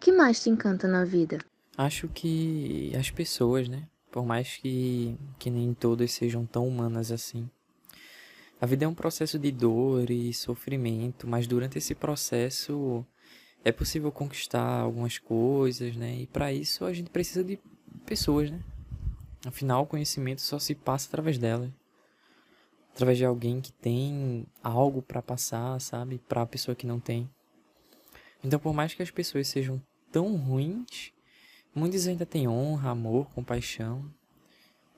que mais te encanta na vida? Acho que as pessoas, né? Por mais que, que nem todas sejam tão humanas assim. A vida é um processo de dor e sofrimento, mas durante esse processo é possível conquistar algumas coisas, né? E para isso a gente precisa de pessoas, né? Afinal, o conhecimento só se passa através delas. Através de alguém que tem algo para passar, sabe? Para a pessoa que não tem. Então, por mais que as pessoas sejam tão ruins, muitos ainda têm honra, amor, compaixão.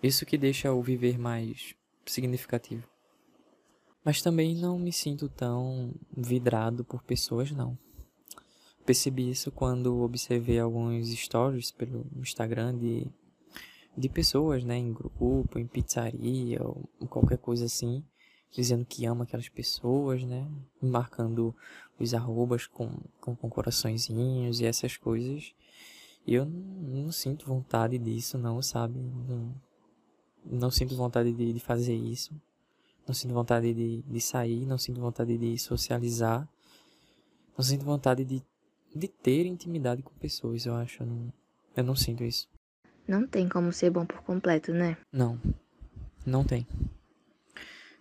Isso que deixa o viver mais significativo. Mas também não me sinto tão vidrado por pessoas, não. Percebi isso quando observei alguns stories pelo Instagram de, de pessoas, né, em grupo, em pizzaria ou qualquer coisa assim, dizendo que ama aquelas pessoas, né, marcando os arrobas com, com, com coraçõezinhos e essas coisas. E eu não, não sinto vontade disso, não, sabe? Não, não sinto vontade de, de fazer isso não sinto vontade de, de sair, não sinto vontade de socializar, não sinto vontade de, de ter intimidade com pessoas, eu acho. Eu não, eu não sinto isso. Não tem como ser bom por completo, né? Não, não tem.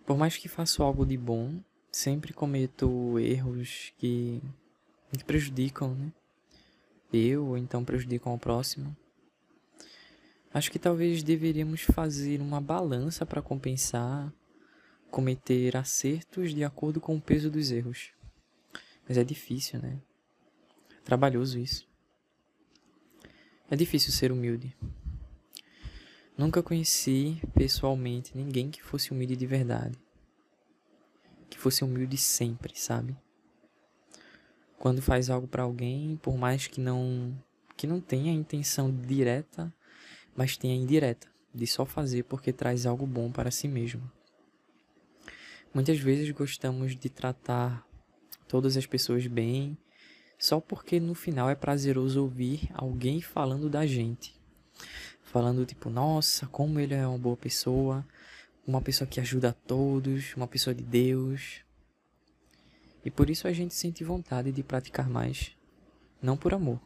Por mais que faça algo de bom, sempre cometo erros que, que prejudicam, né? Eu, ou então prejudicam o próximo. Acho que talvez deveríamos fazer uma balança para compensar cometer acertos de acordo com o peso dos erros. Mas é difícil, né? É trabalhoso isso. É difícil ser humilde. Nunca conheci pessoalmente ninguém que fosse humilde de verdade. Que fosse humilde sempre, sabe? Quando faz algo para alguém, por mais que não que não tenha intenção direta, mas tenha indireta de só fazer porque traz algo bom para si mesmo. Muitas vezes gostamos de tratar todas as pessoas bem, só porque no final é prazeroso ouvir alguém falando da gente. Falando tipo, nossa, como ele é uma boa pessoa, uma pessoa que ajuda a todos, uma pessoa de Deus. E por isso a gente sente vontade de praticar mais, não por amor,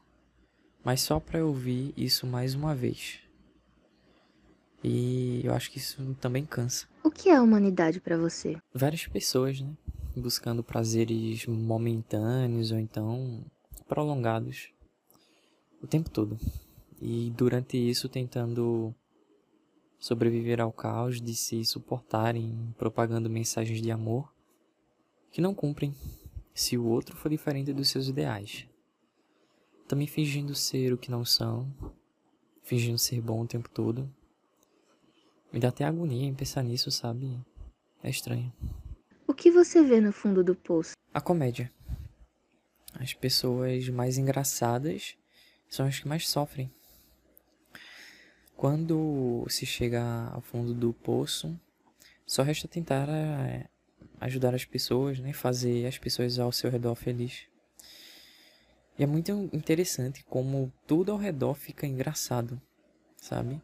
mas só para ouvir isso mais uma vez. E eu acho que isso também cansa. O que é a humanidade para você? Várias pessoas, né? Buscando prazeres momentâneos ou então prolongados o tempo todo. E durante isso tentando sobreviver ao caos de se suportarem propagando mensagens de amor que não cumprem se o outro for diferente dos seus ideais. Também fingindo ser o que não são, fingindo ser bom o tempo todo me dá até agonia em pensar nisso, sabe? É estranho. O que você vê no fundo do poço? A comédia. As pessoas mais engraçadas são as que mais sofrem. Quando se chega ao fundo do poço, só resta tentar é, ajudar as pessoas, né? Fazer as pessoas ao seu redor feliz. E é muito interessante como tudo ao redor fica engraçado, sabe?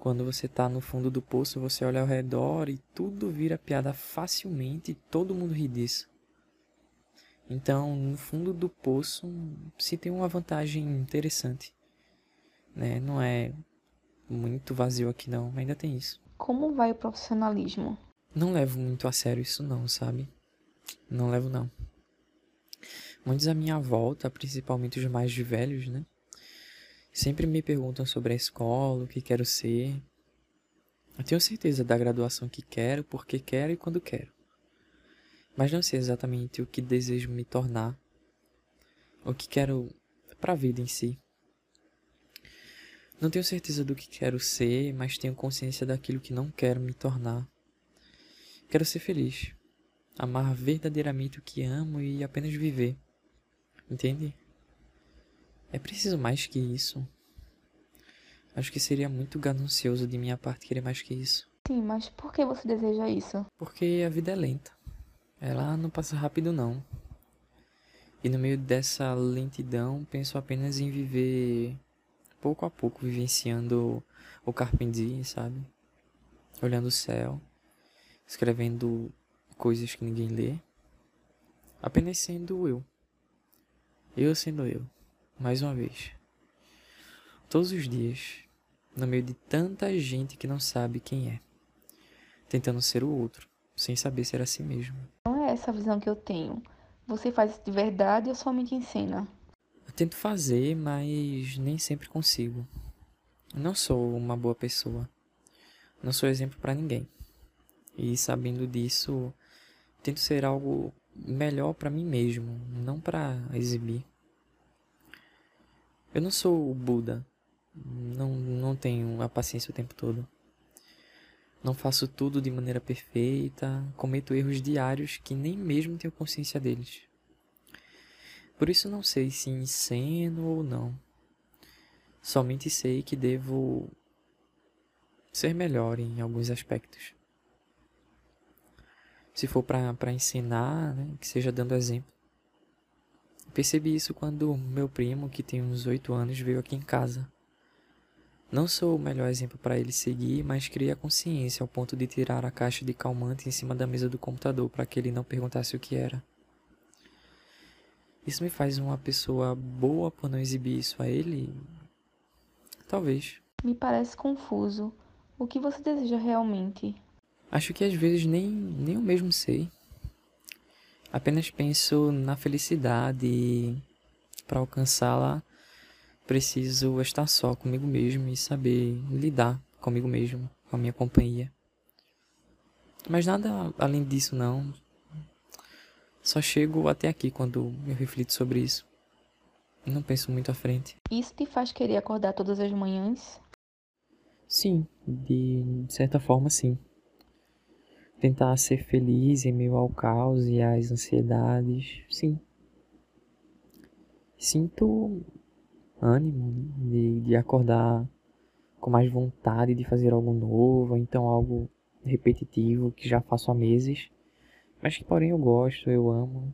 Quando você está no fundo do poço, você olha ao redor e tudo vira piada facilmente e todo mundo ri disso. Então, no fundo do poço, se tem uma vantagem interessante. Né? Não é muito vazio aqui não, ainda tem isso. Como vai o profissionalismo? Não levo muito a sério isso não, sabe? Não levo não. Muitos à minha volta, principalmente os mais velhos, né? Sempre me perguntam sobre a escola, o que quero ser. Eu tenho certeza da graduação que quero, porque quero e quando quero. Mas não sei exatamente o que desejo me tornar, o que quero para a vida em si. Não tenho certeza do que quero ser, mas tenho consciência daquilo que não quero me tornar. Quero ser feliz, amar verdadeiramente o que amo e apenas viver. Entende? É preciso mais que isso. Acho que seria muito ganancioso de minha parte querer mais que isso. Sim, mas por que você deseja isso? Porque a vida é lenta. Ela não passa rápido, não. E no meio dessa lentidão, penso apenas em viver pouco a pouco, vivenciando o carpe sabe? Olhando o céu, escrevendo coisas que ninguém lê. Apenas sendo eu. Eu sendo eu mais uma vez. Todos os dias, no meio de tanta gente que não sabe quem é, tentando ser o outro, sem saber ser a si mesmo. Não é essa a visão que eu tenho. Você faz isso de verdade ou somente ensina? Eu tento fazer, mas nem sempre consigo. Não sou uma boa pessoa. Não sou exemplo para ninguém. E sabendo disso, tento ser algo melhor para mim mesmo, não para exibir. Eu não sou o Buda. Não, não tenho a paciência o tempo todo. Não faço tudo de maneira perfeita, cometo erros diários que nem mesmo tenho consciência deles. Por isso não sei se enceno ou não. Somente sei que devo ser melhor em alguns aspectos. Se for para ensinar, né, que seja dando exemplo. Percebi isso quando meu primo, que tem uns oito anos, veio aqui em casa. Não sou o melhor exemplo para ele seguir, mas criei a consciência ao ponto de tirar a caixa de calmante em cima da mesa do computador para que ele não perguntasse o que era. Isso me faz uma pessoa boa por não exibir isso a ele? Talvez. Me parece confuso. O que você deseja realmente? Acho que às vezes nem, nem eu mesmo sei. Apenas penso na felicidade e para alcançá-la preciso estar só comigo mesmo e saber lidar comigo mesmo, com a minha companhia. Mas nada além disso não. Só chego até aqui quando eu reflito sobre isso. Não penso muito à frente. Isso te faz querer acordar todas as manhãs? Sim, de certa forma sim. Tentar ser feliz em meio ao caos e às ansiedades, sim. Sinto ânimo de, de acordar com mais vontade de fazer algo novo, ou então algo repetitivo que já faço há meses mas que porém eu gosto, eu amo.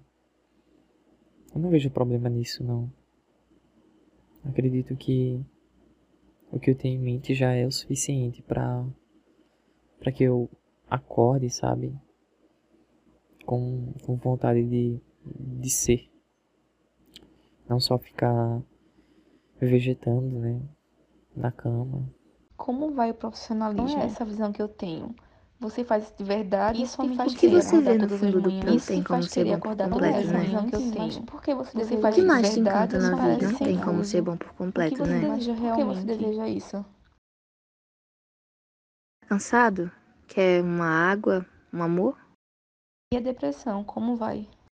Eu não vejo problema nisso, não. Acredito que o que eu tenho em mente já é o suficiente para para que eu acorde, sabe? Com, com vontade de, de ser. Não só ficar vegetando, né? Na cama. Como vai o profissionalismo? Não é essa visão que eu tenho. Você faz isso de verdade isso me faz o que você vê no fundo do poço tem como ser bom por completo, né? Que eu tenho. Por que você, você faz o que mais te encanta na vida? Não tem como ser bom por completo, né? Por que você deseja isso? Cansado? Quer uma água? Um amor? E a depressão, como vai?